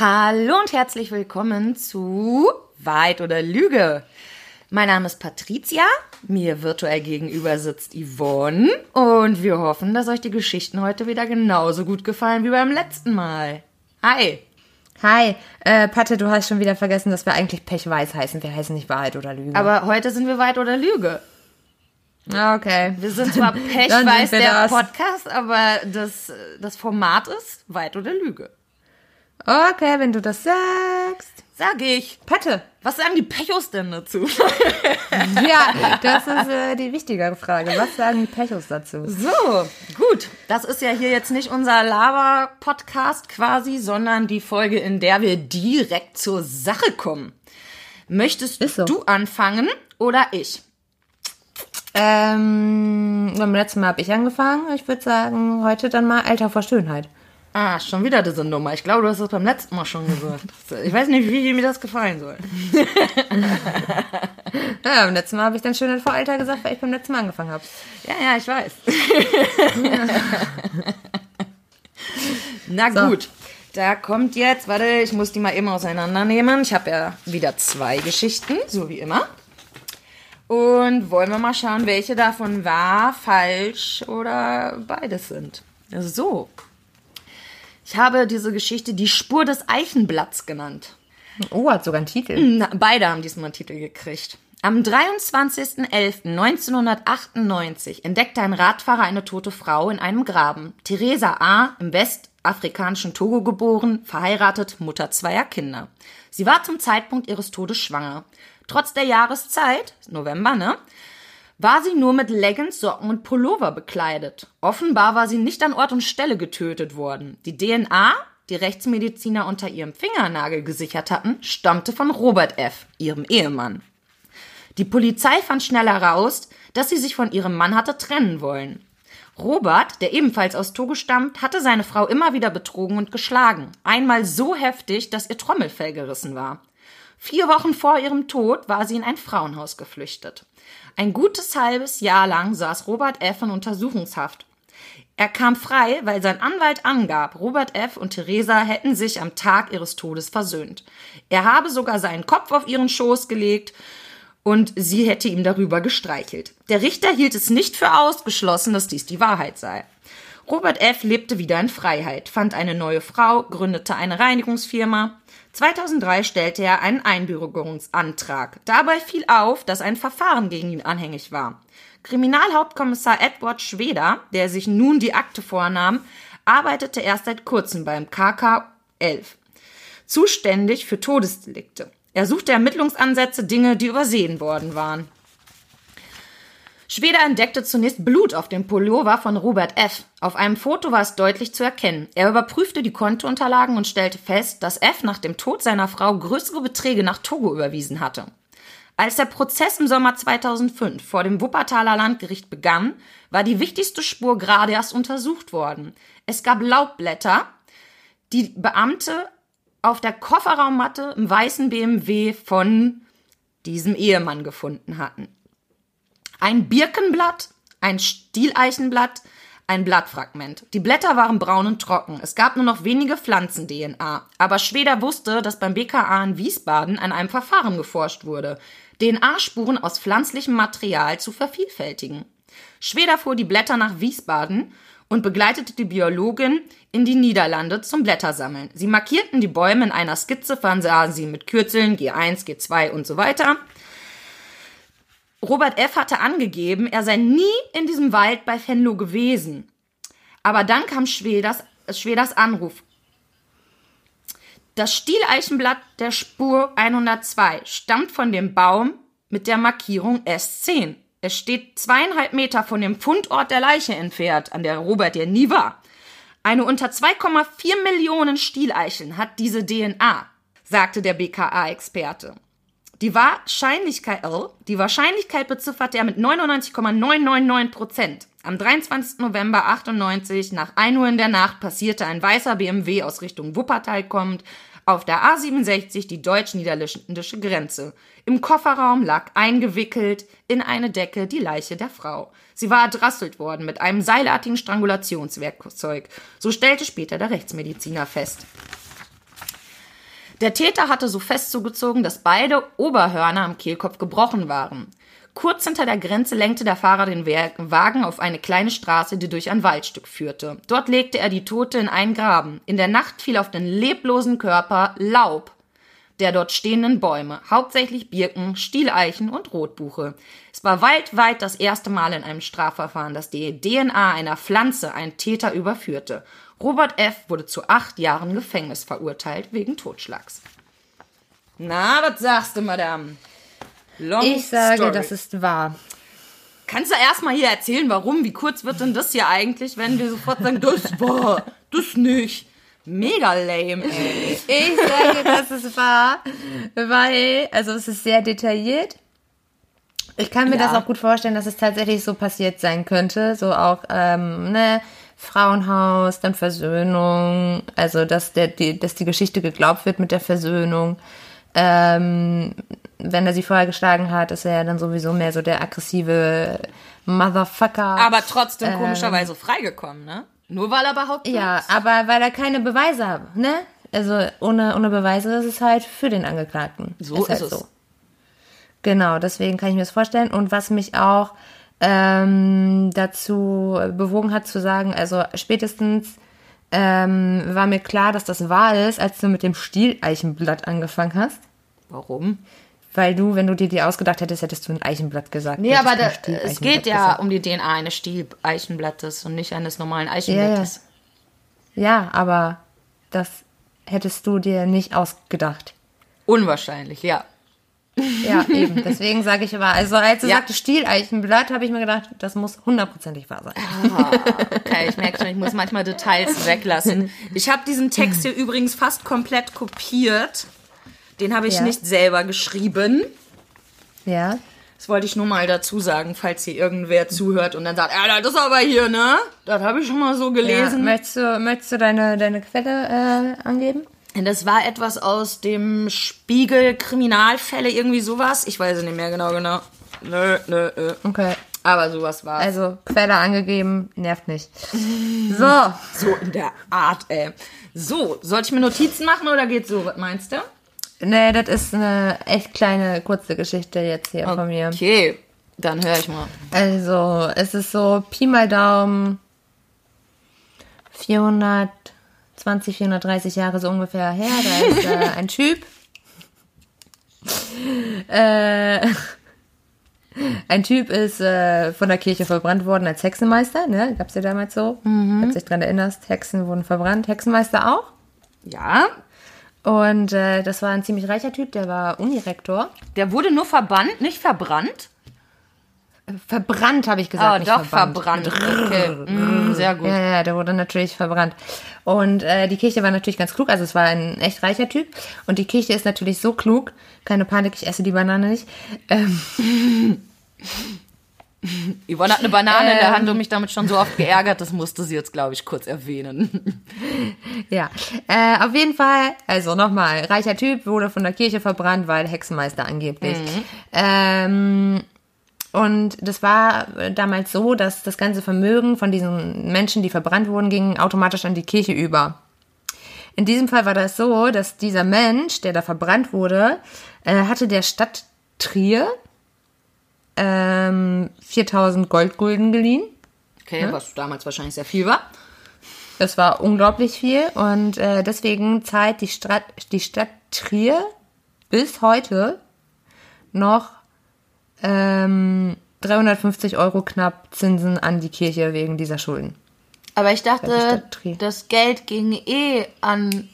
Hallo und herzlich willkommen zu Wahrheit oder Lüge. Mein Name ist Patricia, mir virtuell gegenüber sitzt Yvonne und wir hoffen, dass euch die Geschichten heute wieder genauso gut gefallen wie beim letzten Mal. Hi! Hi, äh, Patte, du hast schon wieder vergessen, dass wir eigentlich Pechweiß heißen. Wir heißen nicht Wahrheit oder Lüge. Aber heute sind wir Wahrheit oder Lüge. Ah, okay. Wir sind zwar Pechweiß der das. Podcast, aber das, das Format ist Wahrheit oder Lüge. Okay, wenn du das sagst. Sag ich. Patte. Was sagen die Pechos denn dazu? ja, das ist äh, die wichtigere Frage. Was sagen die Pechos dazu? So, gut. Das ist ja hier jetzt nicht unser Lava-Podcast quasi, sondern die Folge, in der wir direkt zur Sache kommen. Möchtest so. du anfangen oder ich? Ähm, beim letzten Mal habe ich angefangen. Ich würde sagen, heute dann mal Alter vor Schönheit. Ah, schon wieder diese Nummer. Ich glaube, du hast das beim letzten Mal schon gesagt. Ich weiß nicht, wie mir das gefallen soll. ja, beim letzten Mal habe ich dann schön vor Alter gesagt, weil ich beim letzten Mal angefangen habe. Ja, ja, ich weiß. Na so. gut. Da kommt jetzt, warte, ich muss die mal eben auseinandernehmen. Ich habe ja wieder zwei Geschichten, so wie immer. Und wollen wir mal schauen, welche davon wahr, falsch oder beides sind. So, ich habe diese Geschichte die Spur des Eichenblatts genannt. Oh, hat sogar einen Titel. Na, beide haben diesmal einen Titel gekriegt. Am 23.11.1998 entdeckte ein Radfahrer eine tote Frau in einem Graben. Theresa A., im westafrikanischen Togo geboren, verheiratet, Mutter zweier Kinder. Sie war zum Zeitpunkt ihres Todes schwanger. Trotz der Jahreszeit, November, ne, war sie nur mit Leggings, Socken und Pullover bekleidet. Offenbar war sie nicht an Ort und Stelle getötet worden. Die DNA, die Rechtsmediziner unter ihrem Fingernagel gesichert hatten, stammte von Robert F., ihrem Ehemann. Die Polizei fand schnell heraus, dass sie sich von ihrem Mann hatte trennen wollen. Robert, der ebenfalls aus Togo stammt, hatte seine Frau immer wieder betrogen und geschlagen. Einmal so heftig, dass ihr Trommelfell gerissen war. Vier Wochen vor ihrem Tod war sie in ein Frauenhaus geflüchtet. Ein gutes halbes Jahr lang saß Robert F. in Untersuchungshaft. Er kam frei, weil sein Anwalt angab, Robert F. und Theresa hätten sich am Tag ihres Todes versöhnt. Er habe sogar seinen Kopf auf ihren Schoß gelegt und sie hätte ihm darüber gestreichelt. Der Richter hielt es nicht für ausgeschlossen, dass dies die Wahrheit sei. Robert F. lebte wieder in Freiheit, fand eine neue Frau, gründete eine Reinigungsfirma. 2003 stellte er einen Einbürgerungsantrag. Dabei fiel auf, dass ein Verfahren gegen ihn anhängig war. Kriminalhauptkommissar Edward Schweder, der sich nun die Akte vornahm, arbeitete erst seit kurzem beim KK 11, zuständig für Todesdelikte. Er suchte Ermittlungsansätze, Dinge, die übersehen worden waren. Schweder entdeckte zunächst Blut auf dem Pullover von Robert F. Auf einem Foto war es deutlich zu erkennen. Er überprüfte die Kontounterlagen und stellte fest, dass F nach dem Tod seiner Frau größere Beträge nach Togo überwiesen hatte. Als der Prozess im Sommer 2005 vor dem Wuppertaler Landgericht begann, war die wichtigste Spur gerade erst untersucht worden. Es gab Laubblätter, die Beamte auf der Kofferraummatte im weißen BMW von diesem Ehemann gefunden hatten ein Birkenblatt, ein Stieleichenblatt, ein Blattfragment. Die Blätter waren braun und trocken. Es gab nur noch wenige Pflanzen-DNA. Aber Schweder wusste, dass beim BKA in Wiesbaden an einem Verfahren geforscht wurde, DNA-Spuren aus pflanzlichem Material zu vervielfältigen. Schweder fuhr die Blätter nach Wiesbaden und begleitete die Biologin in die Niederlande zum Blättersammeln. Sie markierten die Bäume in einer Skizze, versahen sie mit Kürzeln G1, G2 und so weiter. Robert F. hatte angegeben, er sei nie in diesem Wald bei Venlo gewesen. Aber dann kam Schweders, Schweders Anruf. Das Stieleichenblatt der Spur 102 stammt von dem Baum mit der Markierung S10. Es steht zweieinhalb Meter von dem Fundort der Leiche entfernt, an der Robert ja nie war. Eine unter 2,4 Millionen Stieleicheln hat diese DNA, sagte der BKA-Experte. Die Wahrscheinlichkeit, oh, die Wahrscheinlichkeit beziffert er mit 99,999 Prozent. Am 23. November 98 nach 1 Uhr in der Nacht passierte ein weißer BMW aus Richtung Wuppertal kommend auf der A67 die deutsch-niederländische Grenze. Im Kofferraum lag eingewickelt in eine Decke die Leiche der Frau. Sie war erdrosselt worden mit einem seilartigen Strangulationswerkzeug. So stellte später der Rechtsmediziner fest. Der Täter hatte so fest zugezogen, dass beide Oberhörner am Kehlkopf gebrochen waren. Kurz hinter der Grenze lenkte der Fahrer den Wagen auf eine kleine Straße, die durch ein Waldstück führte. Dort legte er die Tote in einen Graben. In der Nacht fiel auf den leblosen Körper Laub der dort stehenden Bäume, hauptsächlich Birken, Stieleichen und Rotbuche. Es war weltweit das erste Mal in einem Strafverfahren, dass die DNA einer Pflanze einen Täter überführte. Robert F. wurde zu acht Jahren Gefängnis verurteilt wegen Totschlags. Na, was sagst du, Madame? Long ich sage, story. das ist wahr. Kannst du erstmal hier erzählen, warum? Wie kurz wird denn das hier eigentlich, wenn wir sofort sagen, das war, das nicht? Mega lame, ey. Ich sage, dass es wahr, weil, also es ist sehr detailliert. Ich kann mir ja. das auch gut vorstellen, dass es tatsächlich so passiert sein könnte. So auch, ähm, ne, Frauenhaus, dann Versöhnung, also dass, der, die, dass die Geschichte geglaubt wird mit der Versöhnung. Ähm, wenn er sie vorher geschlagen hat, ist er ja dann sowieso mehr so der aggressive Motherfucker. Aber trotzdem ähm, komischerweise freigekommen, ne? Nur weil er behauptet. Ja, aber weil er keine Beweise hat, ne? Also ohne, ohne Beweise ist es halt für den Angeklagten. So ist, halt ist es. So. Genau, deswegen kann ich mir das vorstellen. Und was mich auch ähm, dazu bewogen hat zu sagen, also spätestens ähm, war mir klar, dass das wahr ist, als du mit dem Stieleichenblatt angefangen hast. Warum? Weil du, wenn du dir die ausgedacht hättest, hättest du ein Eichenblatt gesagt. Nee, aber da, es geht ja gesagt. um die DNA eines Stieleichenblattes und nicht eines normalen Eichenblattes. Ja, ja. ja, aber das hättest du dir nicht ausgedacht. Unwahrscheinlich, ja. Ja, eben. Deswegen sage ich aber, also als du ja. sagte Stieleichenblatt, habe ich mir gedacht, das muss hundertprozentig wahr sein. Ah, okay, ich merke schon, ich muss manchmal Details weglassen. Ich habe diesen Text hier übrigens fast komplett kopiert. Den habe ich ja. nicht selber geschrieben. Ja. Das wollte ich nur mal dazu sagen, falls hier irgendwer zuhört und dann sagt, ja, das ist aber hier, ne? Das habe ich schon mal so gelesen. Ja. Möchtest, du, möchtest du deine, deine Quelle äh, angeben? Das war etwas aus dem Spiegel Kriminalfälle, irgendwie sowas. Ich weiß es nicht mehr genau, genau. Nö, nö, nö. Okay. Aber sowas war. Also, Quelle angegeben, nervt nicht. So. So in der Art, ey. So, soll ich mir Notizen machen oder geht's so? Was meinst du? Nee, das ist eine echt kleine, kurze Geschichte jetzt hier okay. von mir. Okay, dann höre ich mal. Also, es ist so Pi mal Daumen 420, 430 Jahre so ungefähr her. Da ist äh, ein Typ. Äh, ein Typ ist äh, von der Kirche verbrannt worden als Hexenmeister, ne? Gab's ja damals so. Mhm. Wenn du dich dran erinnerst, Hexen wurden verbrannt. Hexenmeister auch? Ja. Und äh, das war ein ziemlich reicher Typ, der war Unirektor. Der wurde nur verbannt, nicht verbrannt? Verbrannt, habe ich gesagt. Ah, doch, verbannt. verbrannt. Okay. Mm, sehr gut. Ja, ja, der wurde natürlich verbrannt. Und äh, die Kirche war natürlich ganz klug, also es war ein echt reicher Typ. Und die Kirche ist natürlich so klug, keine Panik, ich esse die Banane nicht. Ähm, Yvonne hat eine Banane ähm, in der Hand und ähm. mich damit schon so oft geärgert, das musste sie jetzt, glaube ich, kurz erwähnen. Ja, äh, auf jeden Fall, also nochmal, reicher Typ, wurde von der Kirche verbrannt, weil Hexenmeister angeblich. Mhm. Ähm, und das war damals so, dass das ganze Vermögen von diesen Menschen, die verbrannt wurden, ging automatisch an die Kirche über. In diesem Fall war das so, dass dieser Mensch, der da verbrannt wurde, äh, hatte der Stadt Trier ähm, 4000 Goldgulden geliehen. Okay, ja? was damals wahrscheinlich sehr viel war. Das war unglaublich viel und äh, deswegen zahlt die Stadt, die Stadt Trier bis heute noch ähm, 350 Euro knapp Zinsen an die Kirche wegen dieser Schulden. Aber ich dachte, das Geld ging eh an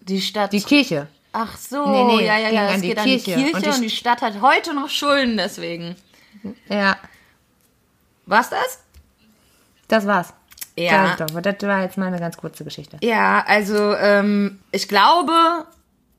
die Stadt. Die Kirche. Ach so, nee, nee, ja, ja, ja, es geht Kirche. an die Kirche und die, und die Stadt hat heute noch Schulden deswegen. Ja. War's das? Das war's. Ja. Das war jetzt mal eine ganz kurze Geschichte. Ja, also ähm, ich glaube,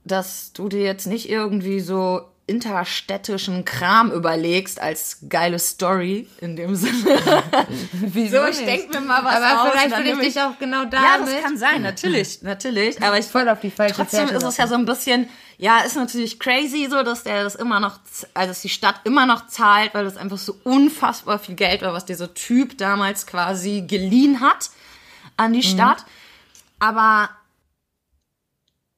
dass du dir jetzt nicht irgendwie so interstädtischen Kram überlegst als geile Story in dem Sinne. Wieso? So, ich denke mir mal was aber aus. vielleicht würde ich dich auch genau damit. Ja, das kann sein, natürlich, natürlich. Aber ich voll auf die falsche Trotzdem Fährte ist es ja so ein bisschen, ja, ist natürlich crazy so, dass der das immer noch, also dass die Stadt immer noch zahlt, weil das einfach so unfassbar viel Geld war, was dieser Typ damals quasi geliehen hat an die mhm. Stadt. Aber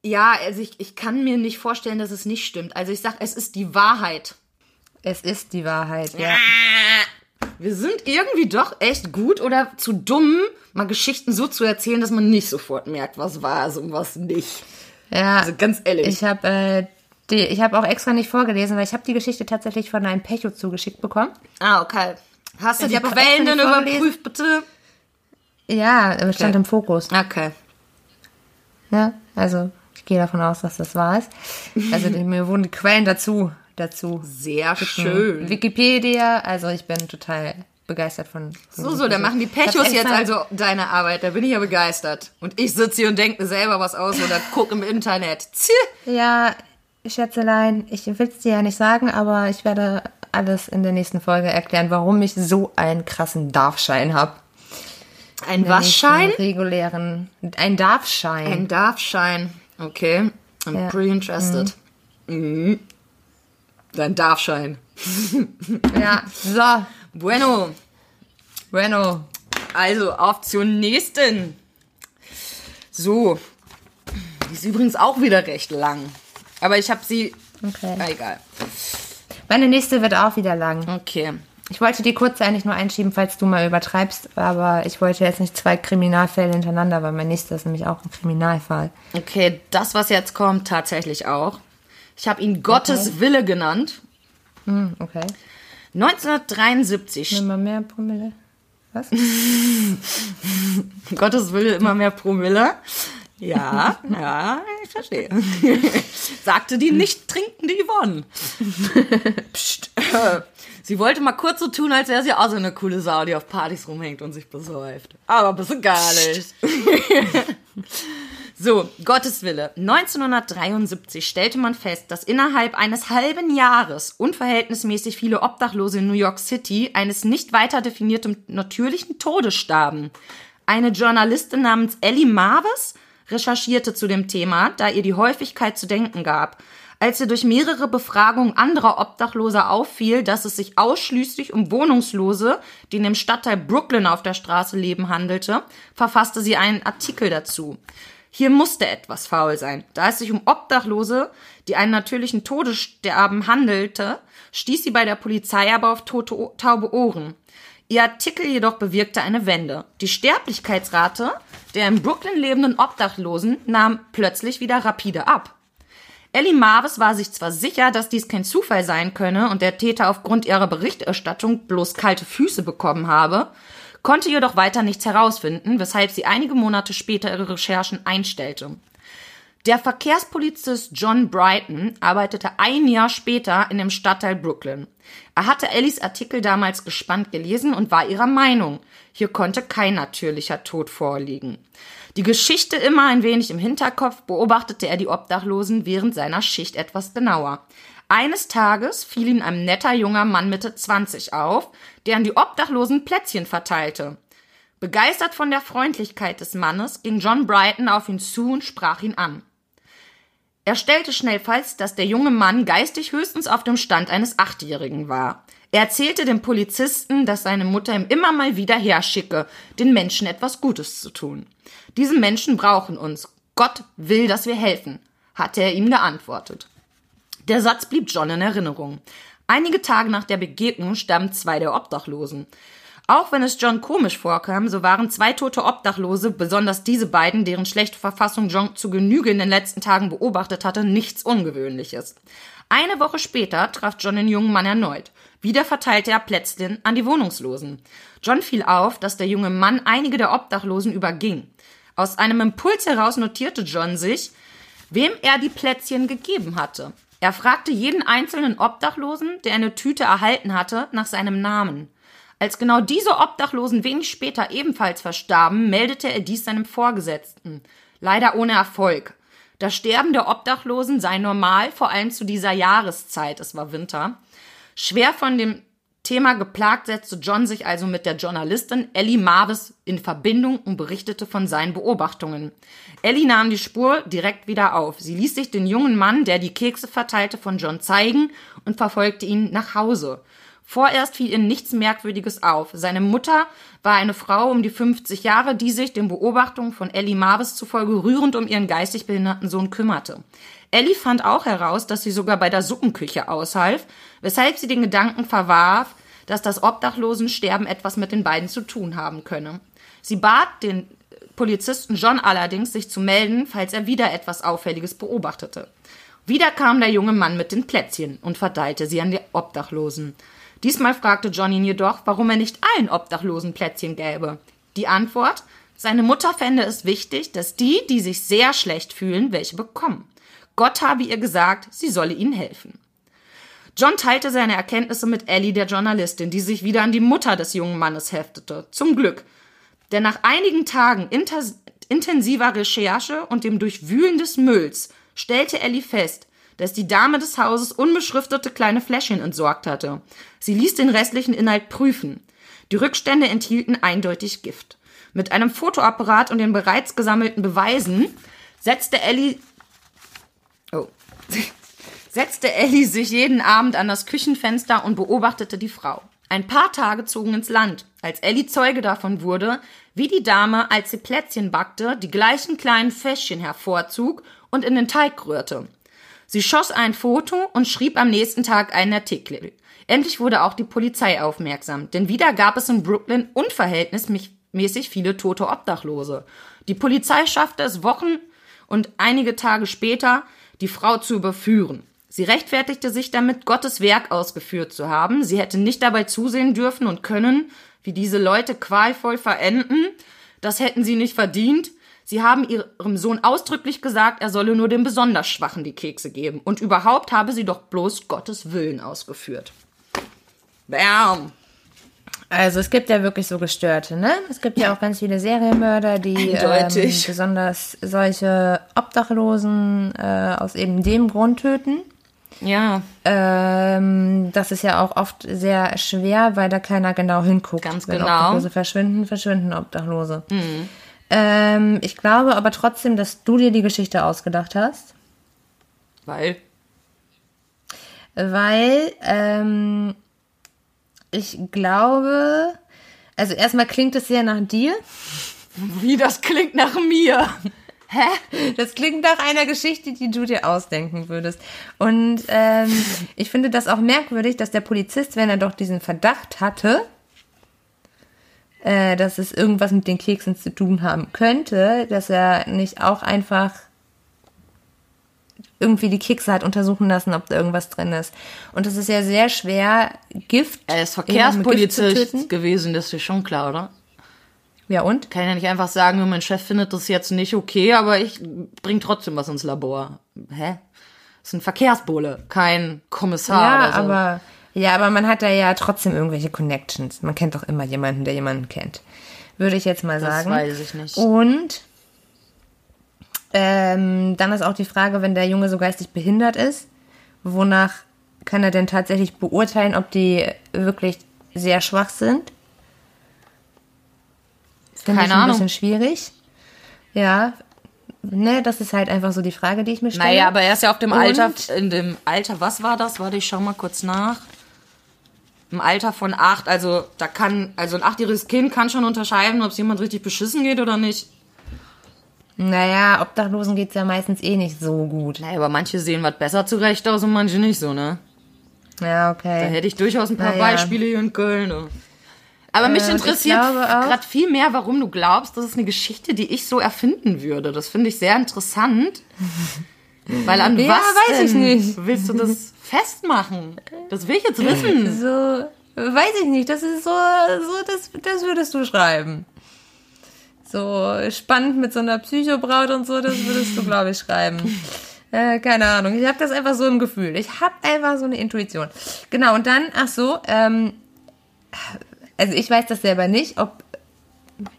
Ja, also ich, ich kann mir nicht vorstellen, dass es nicht stimmt. Also ich sag, es ist die Wahrheit. Es ist die Wahrheit, ja. Wir sind irgendwie doch echt gut oder zu dumm, mal Geschichten so zu erzählen, dass man nicht sofort merkt, was war es und was nicht. Ja. Also ganz ehrlich. Ich habe äh, die, ich habe auch extra nicht vorgelesen, weil ich habe die Geschichte tatsächlich von einem Pecho zugeschickt bekommen. ah, okay. Hast du Ich die auch Quellen denn überprüft, bitte? Ja, stand Okay. im Fokus. Okay. Ja, also ich gehe davon aus, dass das wahr ist. Also mir wurden Quellen dazu dazu. Sehr schön. Wikipedia, also ich bin total begeistert von. von So, so, dann machen die Pechos jetzt also deine Arbeit. Da bin ich ja begeistert. Und ich sitze hier und denke mir selber was aus oder gucke im Internet. Tch. Ja, Schätzelein, ich will es dir ja nicht sagen, aber ich werde alles in der nächsten Folge erklären, warum ich so einen krassen Darfschein habe. Ein Waschschein? Regulären. Ein Darfschein. Ein Darfschein. Okay. I'm Ja. pretty interested. Mhm. Dein Darfschein. ja, so. Bueno. Bueno. Also, auf zur nächsten. So. Die ist übrigens auch wieder recht lang. Aber ich habe sie. Okay. Ah, egal. Meine nächste wird auch wieder lang. Okay. Ich wollte die kurze eigentlich nur einschieben, falls du mal übertreibst, aber ich wollte jetzt nicht zwei Kriminalfälle hintereinander, weil mein nächster ist nämlich auch ein Kriminalfall. Okay, das, was jetzt kommt, tatsächlich auch. Ich habe ihn Gottes Wille genannt. Hm, okay. 1973. Nimm mal mehr Promille. Was? Gottes Wille immer mehr Promille. Ja, ja, ich verstehe. Sagte die nicht trinkende Yvonne. Psst. Sie wollte mal kurz so tun, als wäre sie auch so eine coole Sau, die auf Partys rumhängt und sich besäuft. Aber bist du gar nicht. So, Gottes Wille. 1973 stellte man fest, dass innerhalb eines halben Jahres unverhältnismäßig viele Obdachlose in New York City eines nicht weiter definierten natürlichen Todes starben. Eine Journalistin namens Ellie Marvis recherchierte zu dem Thema, da ihr die Häufigkeit zu denken gab. Als ihr durch mehrere Befragungen anderer Obdachloser auffiel, dass es sich ausschließlich um Wohnungslose, die in dem Stadtteil Brooklyn auf der Straße leben, handelte, verfasste sie einen Artikel dazu. Hier musste etwas faul sein. Da es sich um Obdachlose, die einen natürlichen Todessterben handelte, stieß sie bei der Polizei aber auf tote, taube Ohren. Ihr Artikel jedoch bewirkte eine Wende. Die Sterblichkeitsrate der in Brooklyn lebenden Obdachlosen nahm plötzlich wieder rapide ab. Ellie Marvis war sich zwar sicher, dass dies kein Zufall sein könne und der Täter aufgrund ihrer Berichterstattung bloß kalte Füße bekommen habe, konnte jedoch weiter nichts herausfinden, weshalb sie einige Monate später ihre Recherchen einstellte. Der Verkehrspolizist John Brighton arbeitete ein Jahr später in dem Stadtteil Brooklyn. Er hatte Ellies Artikel damals gespannt gelesen und war ihrer Meinung, hier konnte kein natürlicher Tod vorliegen. Die Geschichte immer ein wenig im Hinterkopf beobachtete er die Obdachlosen während seiner Schicht etwas genauer. Eines Tages fiel ihm ein netter junger Mann Mitte 20 auf, der an die Obdachlosen Plätzchen verteilte. Begeistert von der Freundlichkeit des Mannes ging John Brighton auf ihn zu und sprach ihn an. Er stellte schnell fest, dass der junge Mann geistig höchstens auf dem Stand eines Achtjährigen war. Er erzählte dem Polizisten, dass seine Mutter ihm immer mal wieder herschicke, den Menschen etwas Gutes zu tun. Diese Menschen brauchen uns. Gott will, dass wir helfen, hatte er ihm geantwortet. Der Satz blieb John in Erinnerung. Einige Tage nach der Begegnung starben zwei der Obdachlosen. Auch wenn es John komisch vorkam, so waren zwei tote Obdachlose, besonders diese beiden, deren schlechte Verfassung John zu Genüge in den letzten Tagen beobachtet hatte, nichts Ungewöhnliches. Eine Woche später traf John den jungen Mann erneut. Wieder verteilte er Plätzchen an die Wohnungslosen. John fiel auf, dass der junge Mann einige der Obdachlosen überging. Aus einem Impuls heraus notierte John sich, wem er die Plätzchen gegeben hatte. Er fragte jeden einzelnen Obdachlosen, der eine Tüte erhalten hatte, nach seinem Namen. Als genau diese Obdachlosen wenig später ebenfalls verstarben, meldete er dies seinem Vorgesetzten. Leider ohne Erfolg. Das Sterben der Obdachlosen sei normal, vor allem zu dieser Jahreszeit, es war Winter. Schwer von dem Thema geplagt setzte John sich also mit der Journalistin Ellie Marvis in Verbindung und berichtete von seinen Beobachtungen. Ellie nahm die Spur direkt wieder auf. Sie ließ sich den jungen Mann, der die Kekse verteilte, von John zeigen und verfolgte ihn nach Hause. Vorerst fiel ihr nichts Merkwürdiges auf. Seine Mutter war eine Frau um die 50 Jahre, die sich den Beobachtungen von Ellie Marvis zufolge rührend um ihren geistig behinderten Sohn kümmerte. Ellie fand auch heraus, dass sie sogar bei der Suppenküche aushalf, weshalb sie den Gedanken verwarf, dass das Obdachlosensterben etwas mit den beiden zu tun haben könne. Sie bat den Polizisten John allerdings, sich zu melden, falls er wieder etwas Auffälliges beobachtete. Wieder kam der junge Mann mit den Plätzchen und verteilte sie an die Obdachlosen. Diesmal fragte John ihn jedoch, warum er nicht allen Obdachlosen Plätzchen gäbe. Die Antwort? Seine Mutter fände es wichtig, dass die, die sich sehr schlecht fühlen, welche bekommen. Gott habe ihr gesagt, sie solle ihnen helfen. John teilte seine Erkenntnisse mit Ellie, der Journalistin, die sich wieder an die Mutter des jungen Mannes heftete. Zum Glück. Denn nach einigen Tagen intensiver Recherche und dem Durchwühlen des Mülls stellte Ellie fest, dass die Dame des Hauses unbeschriftete kleine Fläschchen entsorgt hatte. Sie ließ den restlichen Inhalt prüfen. Die Rückstände enthielten eindeutig Gift. Mit einem Fotoapparat und den bereits gesammelten Beweisen setzte Ellie oh, setzte Ellie sich jeden Abend an das Küchenfenster und beobachtete die Frau. Ein paar Tage zogen ins Land, als Ellie Zeuge davon wurde, wie die Dame, als sie Plätzchen backte, die gleichen kleinen Fäschchen hervorzog und in den Teig rührte. Sie schoss ein Foto und schrieb am nächsten Tag einen Artikel. Endlich wurde auch die Polizei aufmerksam, denn wieder gab es in Brooklyn unverhältnismäßig viele tote Obdachlose. Die Polizei schaffte es Wochen und einige Tage später, die Frau zu überführen. Sie rechtfertigte sich damit, Gottes Werk ausgeführt zu haben. Sie hätte nicht dabei zusehen dürfen und können, wie diese Leute qualvoll verenden. Das hätten sie nicht verdient. Sie haben ihrem Sohn ausdrücklich gesagt, er solle nur den besonders Schwachen die Kekse geben. Und überhaupt habe sie doch bloß Gottes Willen ausgeführt. Bam! Also es gibt ja wirklich so Gestörte, ne? Es gibt ja auch ganz viele Serienmörder, die ähm, besonders solche Obdachlosen äh, aus eben dem Grund töten. Ja. Ähm, das ist ja auch oft sehr schwer, weil da keiner genau hinguckt. Ganz Wenn genau. Obdachlose verschwinden, verschwinden Obdachlose. Mhm. Ähm, ich glaube aber trotzdem, dass du dir die Geschichte ausgedacht hast. Weil? Weil ähm, ich glaube, also erstmal klingt es sehr nach dir. Wie das klingt nach mir. Hä? Das klingt nach einer Geschichte, die du dir ausdenken würdest. Und ähm, ich finde das auch merkwürdig, dass der Polizist, wenn er doch diesen Verdacht hatte, äh, dass es irgendwas mit den Keksen zu tun haben könnte, dass er nicht auch einfach irgendwie die Kekse hat untersuchen lassen, ob da irgendwas drin ist. Und es ist ja sehr schwer, Gift. Er ist Verkehrspolizist gewesen, das ist schon klar, oder? Ja, und? Kann ja nicht einfach sagen, mein Chef findet das jetzt nicht okay, aber ich bring trotzdem was ins Labor. Hä? Das ist ein Verkehrsbulle, kein Kommissar ja, oder so. aber ja, aber man hat da ja trotzdem irgendwelche Connections. Man kennt doch immer jemanden, der jemanden kennt. Würde ich jetzt mal das sagen. weiß ich nicht. Und ähm, dann ist auch die Frage, wenn der Junge so geistig behindert ist, wonach kann er denn tatsächlich beurteilen, ob die wirklich sehr schwach sind? Finde Keine ich ein Ahnung. bisschen schwierig. Ja, ne, das ist halt einfach so die Frage, die ich mir stelle. Naja, aber er ist ja auf dem Und- Alter, in dem Alter, was war das? Warte, ich schau mal kurz nach. Im Alter von acht, also da kann, also ein achtjähriges Kind kann schon unterscheiden, ob es jemand richtig beschissen geht oder nicht. Naja, Obdachlosen geht's ja meistens eh nicht so gut. Naja, aber manche sehen was besser zurecht aus und manche nicht so, ne? Ja, Da okay. hätte ich durchaus ein paar Naja. Beispiele hier in Köln. ne? Aber mich Äh, ich interessiert gerade viel mehr, warum du glaubst, das ist eine Geschichte, die ich so erfinden würde. Das finde ich sehr interessant. Weil an Ja, was weiß ich denn nicht. willst du das festmachen? Das will ich jetzt wissen. So, weiß ich nicht, das ist so, so das, das würdest du schreiben. So spannend mit so einer Psychobraut und so, das würdest du, glaube ich, schreiben. Äh, keine Ahnung, ich habe das einfach so im Gefühl. Ich habe einfach so eine Intuition. Genau, und dann, ach so, ähm, also ich weiß das selber nicht, ob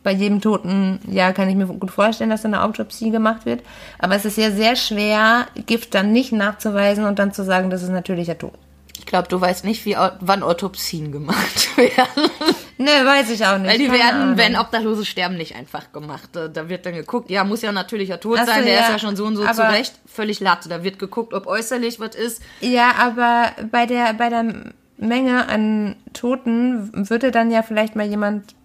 bei jedem Toten, ja, kann ich mir gut vorstellen, dass eine Autopsie gemacht wird. Aber es ist ja sehr schwer, Gift dann nicht nachzuweisen und dann zu sagen, das ist natürlicher Tod. Ich glaube, du weißt nicht, wie, wann Autopsien gemacht werden. Ne, weiß ich auch nicht. Weil die Keine werden, Ahnung. wenn Obdachlose sterben, nicht einfach gemacht. Da- wird dann geguckt, ja, muss ja natürlicher Tod so, sein, der ja. ist ja schon so und so zurecht. Völlig Latte. Da wird geguckt, ob äußerlich was ist. Ja, aber bei der, bei der Menge an Toten würde dann ja vielleicht mal jemand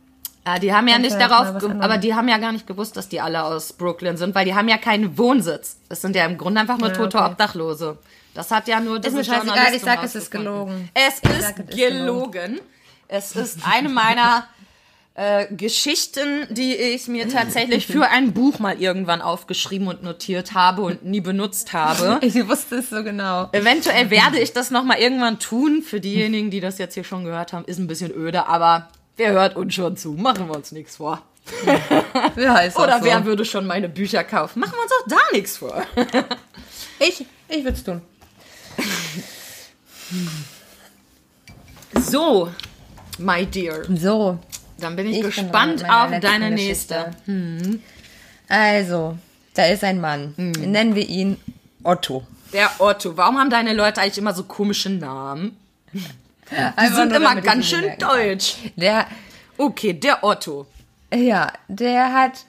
Ja, die haben ja nicht darauf, aber die haben ja gar nicht gewusst, dass die alle aus Brooklyn sind, weil die haben ja keinen Wohnsitz. Das sind ja im Grunde einfach nur Ja, tote okay. Obdachlose. Das hat ja nur diese mir scheißegal, ich sag, es ist gelogen. Es ist sag, es ist gelogen. Es ist eine meiner äh, Geschichten, die ich mir tatsächlich für ein Buch mal irgendwann aufgeschrieben und notiert habe und nie benutzt habe. Ich wusste es so genau. Eventuell werde ich das noch mal irgendwann tun. Für diejenigen, die das jetzt hier schon gehört haben, ist ein bisschen öde, aber wer hört uns schon zu? Machen wir uns nichts vor. Ist auch Oder so. wer würde schon meine Bücher kaufen? Machen wir uns auch da nichts vor. Ich, ich würde es tun. So, my dear. So, Dann bin ich, Ich bin gespannt meiner auf deine nächste. also, da ist ein Mann. Nennen wir ihn Otto. Der Otto. Warum haben deine Leute eigentlich immer so komische Namen? Die sind immer ganz schön deutsch. Der, Okay, der Otto. ja, der hat,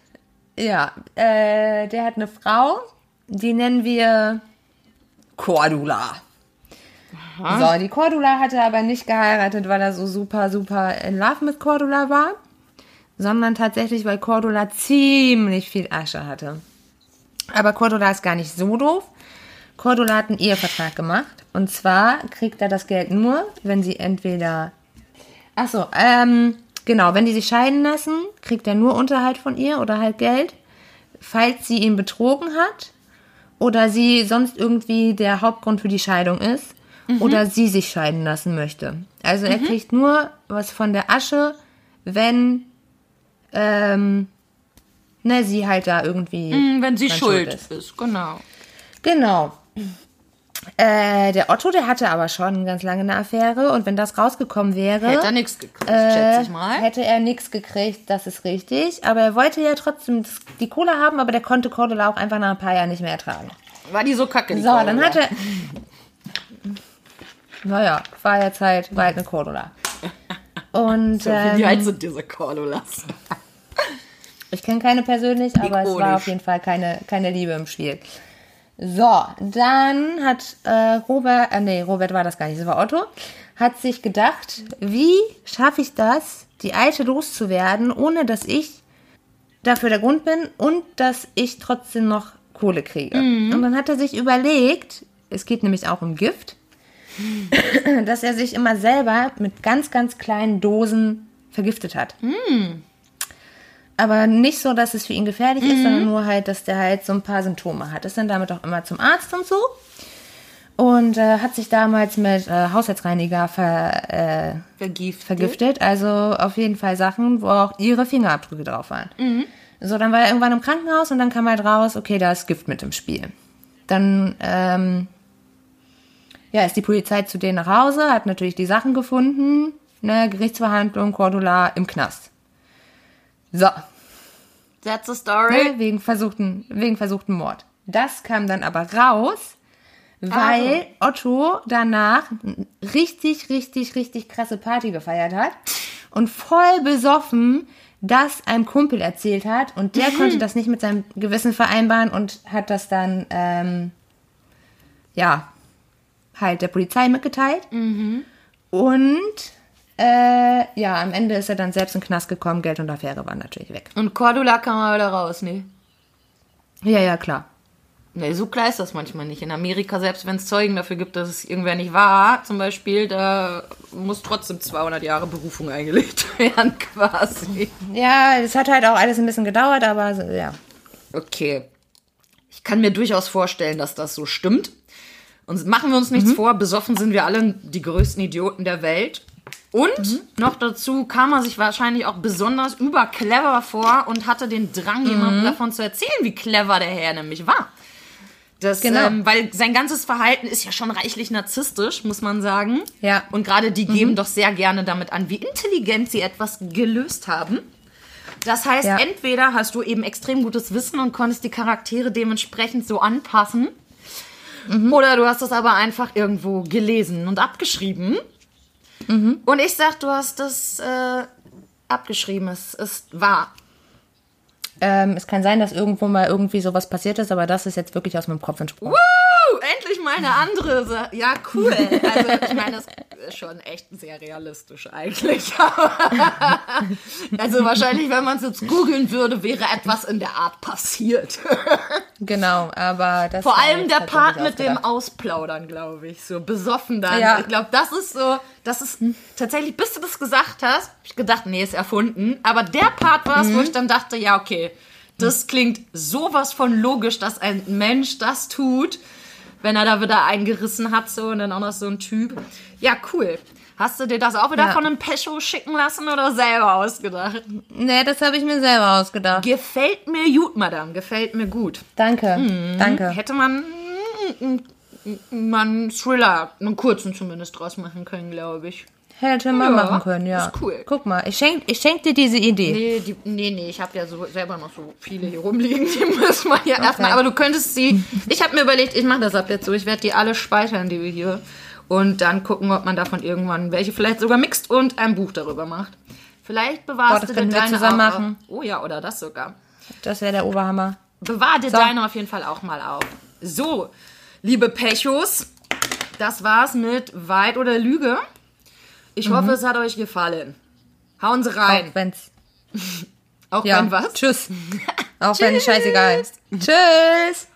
ja, äh, der hat eine Frau, die nennen wir Cordula. So, die Cordula hatte aber nicht geheiratet, weil er so super, super in Love mit Cordula war, sondern tatsächlich, weil Cordula ziemlich viel Asche hatte. Aber Cordula ist gar nicht so doof. Cordula hat einen Ehevertrag gemacht. Und zwar kriegt er das Geld nur, wenn sie entweder. Ach so, ähm, genau, wenn die sich scheiden lassen, kriegt er nur Unterhalt von ihr oder halt Geld, falls sie ihn betrogen hat oder sie sonst irgendwie der Hauptgrund für die Scheidung ist oder sie sich scheiden lassen möchte. Also er kriegt nur was von der Asche, wenn ähm, ne, sie halt da irgendwie. Hm, Wenn sie dran schuld ist. ist. genau. Genau. Äh, der Otto, der hatte aber schon ganz lange eine Affäre und wenn das rausgekommen wäre, Hätte er nichts gekriegt, äh, schätze ich mal. hätte er nichts gekriegt, das ist richtig. Aber er wollte ja trotzdem die Kohle haben, aber der konnte Cordula auch einfach nach ein paar Jahren nicht mehr ertragen. War die so kacke, die So, dann Cordula? hat er. Naja, war jetzt halt, war halt eine Cordula. Und Wie alt ähm, sind diese Cordulas? ich kenne keine persönlich, aber es war Ikonisch. auf jeden Fall keine, keine Liebe im Spiel. So, dann hat äh, Robert, äh, nee, Robert war das gar nicht, es war Otto, hat sich gedacht, wie schaffe ich das, die Alte loszuwerden, ohne dass ich dafür der Grund bin und dass ich trotzdem noch Kohle kriege. Und dann hat er sich überlegt, es geht nämlich auch um Gift, dass er sich immer selber mit ganz, ganz kleinen Dosen vergiftet hat. Aber nicht so, dass es für ihn gefährlich ist, sondern nur halt, dass der halt so ein paar Symptome hat. Ist dann damit auch immer zum Arzt und so. Und äh, hat sich damals mit äh, Haushaltsreiniger ver, äh, Vergiftet. vergiftet. Also auf jeden Fall Sachen, wo auch ihre Fingerabdrücke drauf waren. So, dann war er irgendwann im Krankenhaus und dann kam halt raus, okay, da ist Gift mit im Spiel. Dann ähm, ja, ist die Polizei zu denen nach Hause, hat natürlich die Sachen gefunden, ne, Gerichtsverhandlung, Cordula im Knast. So, That's the story. ne, wegen versuchten, wegen versuchten Mord. Das kam dann aber raus, weil Otto danach richtig, richtig, richtig krasse Party gefeiert hat und voll besoffen das einem Kumpel erzählt hat und der konnte das nicht mit seinem Gewissen vereinbaren und hat das dann, ähm, ja, halt der Polizei mitgeteilt. Und äh, ja, am Ende ist er dann selbst in den Knast gekommen, Geld und Affäre waren natürlich weg. Und Cordula kam mal wieder raus, nee. Ja, ja, klar. Nee, so klar ist das manchmal nicht. In Amerika, selbst wenn es Zeugen dafür gibt, dass es irgendwer nicht war, zum Beispiel, da muss trotzdem 200 Jahre Berufung eingelegt werden, quasi. Ja, es hat halt auch alles ein bisschen gedauert, aber ja. Okay. Ich kann mir durchaus vorstellen, dass das so stimmt. Und machen wir uns nichts vor, besoffen sind wir alle die größten Idioten der Welt. Und noch dazu kam er sich wahrscheinlich auch besonders überclever vor und hatte den Drang, jemandem davon zu erzählen, wie clever der Herr nämlich war. Das, Genau. ähm, weil sein ganzes Verhalten ist ja schon reichlich narzisstisch, muss man sagen. Ja. Und gerade die geben doch sehr gerne damit an, wie intelligent sie etwas gelöst haben. Das heißt, Ja. entweder hast du eben extrem gutes Wissen und konntest die Charaktere dementsprechend so anpassen. Oder du hast das aber einfach irgendwo gelesen und abgeschrieben. Und ich sag, du hast das äh, abgeschrieben. Es ist wahr. Ähm, es kann sein, dass irgendwo mal irgendwie sowas passiert ist, aber das ist jetzt wirklich aus meinem Kopf entsprungen. Woo! Endlich mal eine andere Sa Ja, cool. Also, ich meine, das ist schon echt sehr realistisch eigentlich. also wahrscheinlich, wenn man es jetzt googeln würde, wäre etwas in der Art passiert. genau, aber das Vor allem der Part mit dem Ausplaudern, glaube ich, so besoffen dann. Ja. Ich glaube, das ist so, das ist tatsächlich, bis du das gesagt hast, hab ich gedacht, nee, ist erfunden. Aber der Part war es, mhm. wo ich dann dachte, ja, okay, das klingt sowas von logisch, dass ein Mensch das tut wenn er da wieder eingerissen hat, so und dann auch noch so ein Typ. Ja, cool. Hast du dir das auch wieder ja. von einem Pecho schicken lassen oder selber ausgedacht? Nee, das habe ich mir selber ausgedacht. Gefällt mir gut, Madame. Gefällt mir gut. Danke. Mhm. Danke. Hätte man mal einen Thriller, einen kurzen zumindest draus machen können, glaube ich. Hätte man ja, machen können, ja. Ist cool. Guck mal, ich schenke ich schenk dir diese Idee. Nee, die, nee, nee, ich habe ja so, selber noch so viele hier rumliegen, die müssen wir ja okay. erstmal. Aber du könntest sie. Ich habe mir überlegt, ich mache das ab jetzt so. Ich werde die alle speichern, die wir hier. Und dann gucken, ob man davon irgendwann welche vielleicht sogar mixt und ein Buch darüber macht. Vielleicht bewahrst Boah, du dir deine zusammen machen. Oh ja, oder das sogar. Das wäre der Oberhammer. Bewahr dir so. deine auf jeden Fall auch mal auf. So, liebe Pechos, das war's mit Wahrheit oder Lüge. Ich mhm. hoffe, es hat euch gefallen. Hauen Sie rein. Auch wenn's. Auch ja. wenn was? Tschüss. Auch wenn scheißegal ist. Tschüss.